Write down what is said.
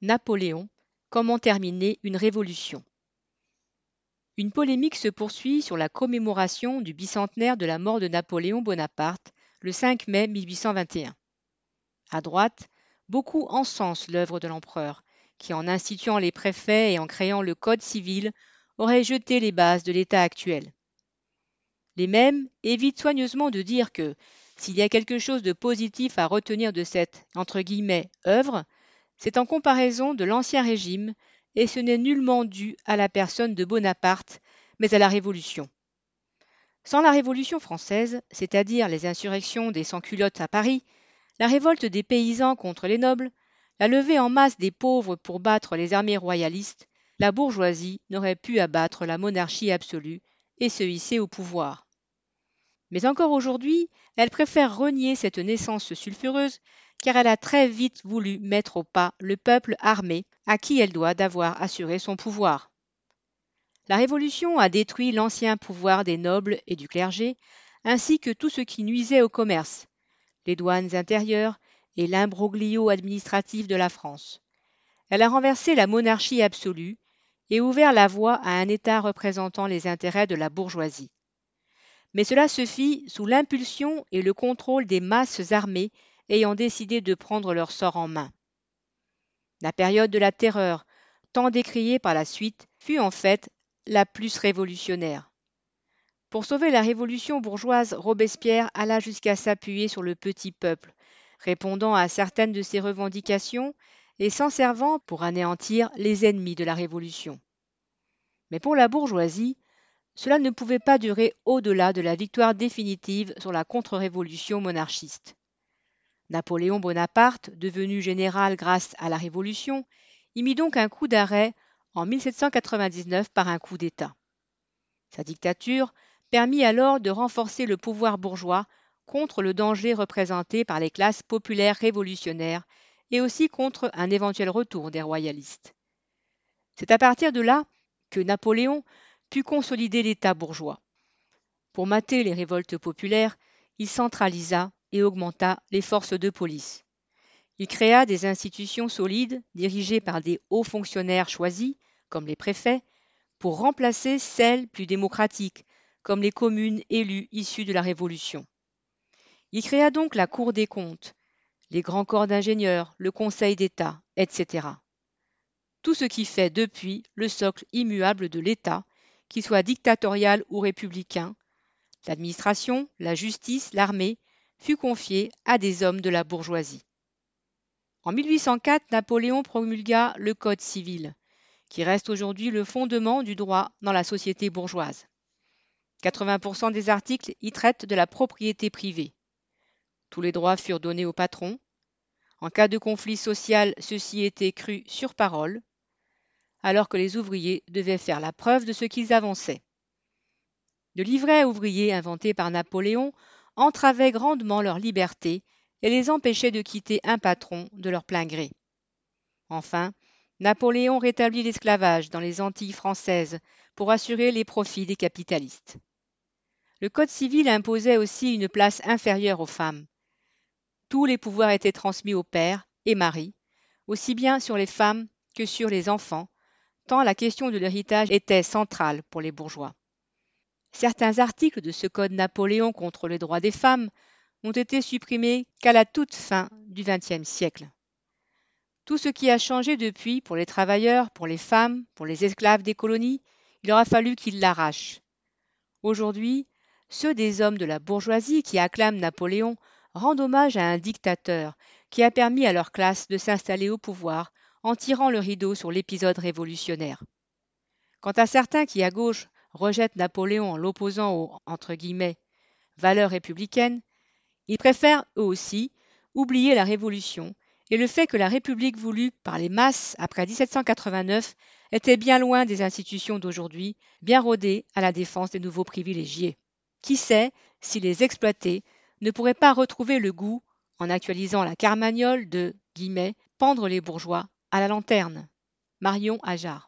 Napoléon, comment terminer une révolution? Une polémique se poursuit sur la commémoration du bicentenaire de la mort de Napoléon Bonaparte le 5 mai 1821. À droite, beaucoup encensent l'œuvre de l'empereur, qui en instituant les préfets et en créant le Code civil aurait jeté les bases de l'État actuel. Les mêmes évitent soigneusement de dire que, s'il y a quelque chose de positif à retenir de cette entre guillemets, œuvre, c'est en comparaison de l'Ancien Régime, et ce n'est nullement dû à la personne de Bonaparte, mais à la Révolution. Sans la Révolution française, c'est-à-dire les insurrections des sans-culottes à Paris, la révolte des paysans contre les nobles, la levée en masse des pauvres pour battre les armées royalistes, la bourgeoisie n'aurait pu abattre la monarchie absolue et se hisser au pouvoir. Mais encore aujourd'hui, elle préfère renier cette naissance sulfureuse car elle a très vite voulu mettre au pas le peuple armé à qui elle doit d'avoir assuré son pouvoir. La Révolution a détruit l'ancien pouvoir des nobles et du clergé, ainsi que tout ce qui nuisait au commerce, les douanes intérieures et l'imbroglio administratif de la France. Elle a renversé la monarchie absolue et ouvert la voie à un État représentant les intérêts de la bourgeoisie. Mais cela se fit sous l'impulsion et le contrôle des masses armées ayant décidé de prendre leur sort en main. La période de la terreur, tant décriée par la suite, fut en fait la plus révolutionnaire. Pour sauver la révolution bourgeoise, Robespierre alla jusqu'à s'appuyer sur le petit peuple, répondant à certaines de ses revendications et s'en servant pour anéantir les ennemis de la révolution. Mais pour la bourgeoisie, cela ne pouvait pas durer au-delà de la victoire définitive sur la contre-révolution monarchiste. Napoléon Bonaparte, devenu général grâce à la Révolution, y mit donc un coup d'arrêt en 1799 par un coup d'État. Sa dictature permit alors de renforcer le pouvoir bourgeois contre le danger représenté par les classes populaires révolutionnaires et aussi contre un éventuel retour des royalistes. C'est à partir de là que Napoléon put consolider l'État bourgeois. Pour mater les révoltes populaires, il centralisa et augmenta les forces de police. Il créa des institutions solides dirigées par des hauts fonctionnaires choisis, comme les préfets, pour remplacer celles plus démocratiques, comme les communes élues issues de la Révolution. Il créa donc la Cour des comptes, les grands corps d'ingénieurs, le Conseil d'État, etc. Tout ce qui fait depuis le socle immuable de l'État, qu'il soit dictatorial ou républicain, l'administration, la justice, l'armée, fut confié à des hommes de la bourgeoisie. En 1804, Napoléon promulgua le Code civil, qui reste aujourd'hui le fondement du droit dans la société bourgeoise. 80% des articles y traitent de la propriété privée. Tous les droits furent donnés au patron. En cas de conflit social, ceci était cru sur parole, alors que les ouvriers devaient faire la preuve de ce qu'ils avançaient. Le livret ouvrier inventé par Napoléon entravait grandement leur liberté et les empêchait de quitter un patron de leur plein gré. Enfin, Napoléon rétablit l'esclavage dans les Antilles françaises pour assurer les profits des capitalistes. Le Code civil imposait aussi une place inférieure aux femmes. Tous les pouvoirs étaient transmis au père et mari, aussi bien sur les femmes que sur les enfants, la question de l'héritage était centrale pour les bourgeois. Certains articles de ce Code Napoléon contre les droits des femmes n'ont été supprimés qu'à la toute fin du XXe siècle. Tout ce qui a changé depuis pour les travailleurs, pour les femmes, pour les esclaves des colonies, il aura fallu qu'ils l'arrachent. Aujourd'hui, ceux des hommes de la bourgeoisie qui acclament Napoléon rendent hommage à un dictateur qui a permis à leur classe de s'installer au pouvoir en tirant le rideau sur l'épisode révolutionnaire. Quant à certains qui, à gauche, rejette Napoléon en l'opposant aux valeurs républicaines, ils préfèrent, eux aussi, oublier la Révolution et le fait que la République voulue par les masses après 1789 était bien loin des institutions d'aujourd'hui, bien rodée à la défense des nouveaux privilégiés. Qui sait si les exploités ne pourraient pas retrouver le goût, en actualisant la carmagnole de pendre les bourgeois à la lanterne. Marion Ajar.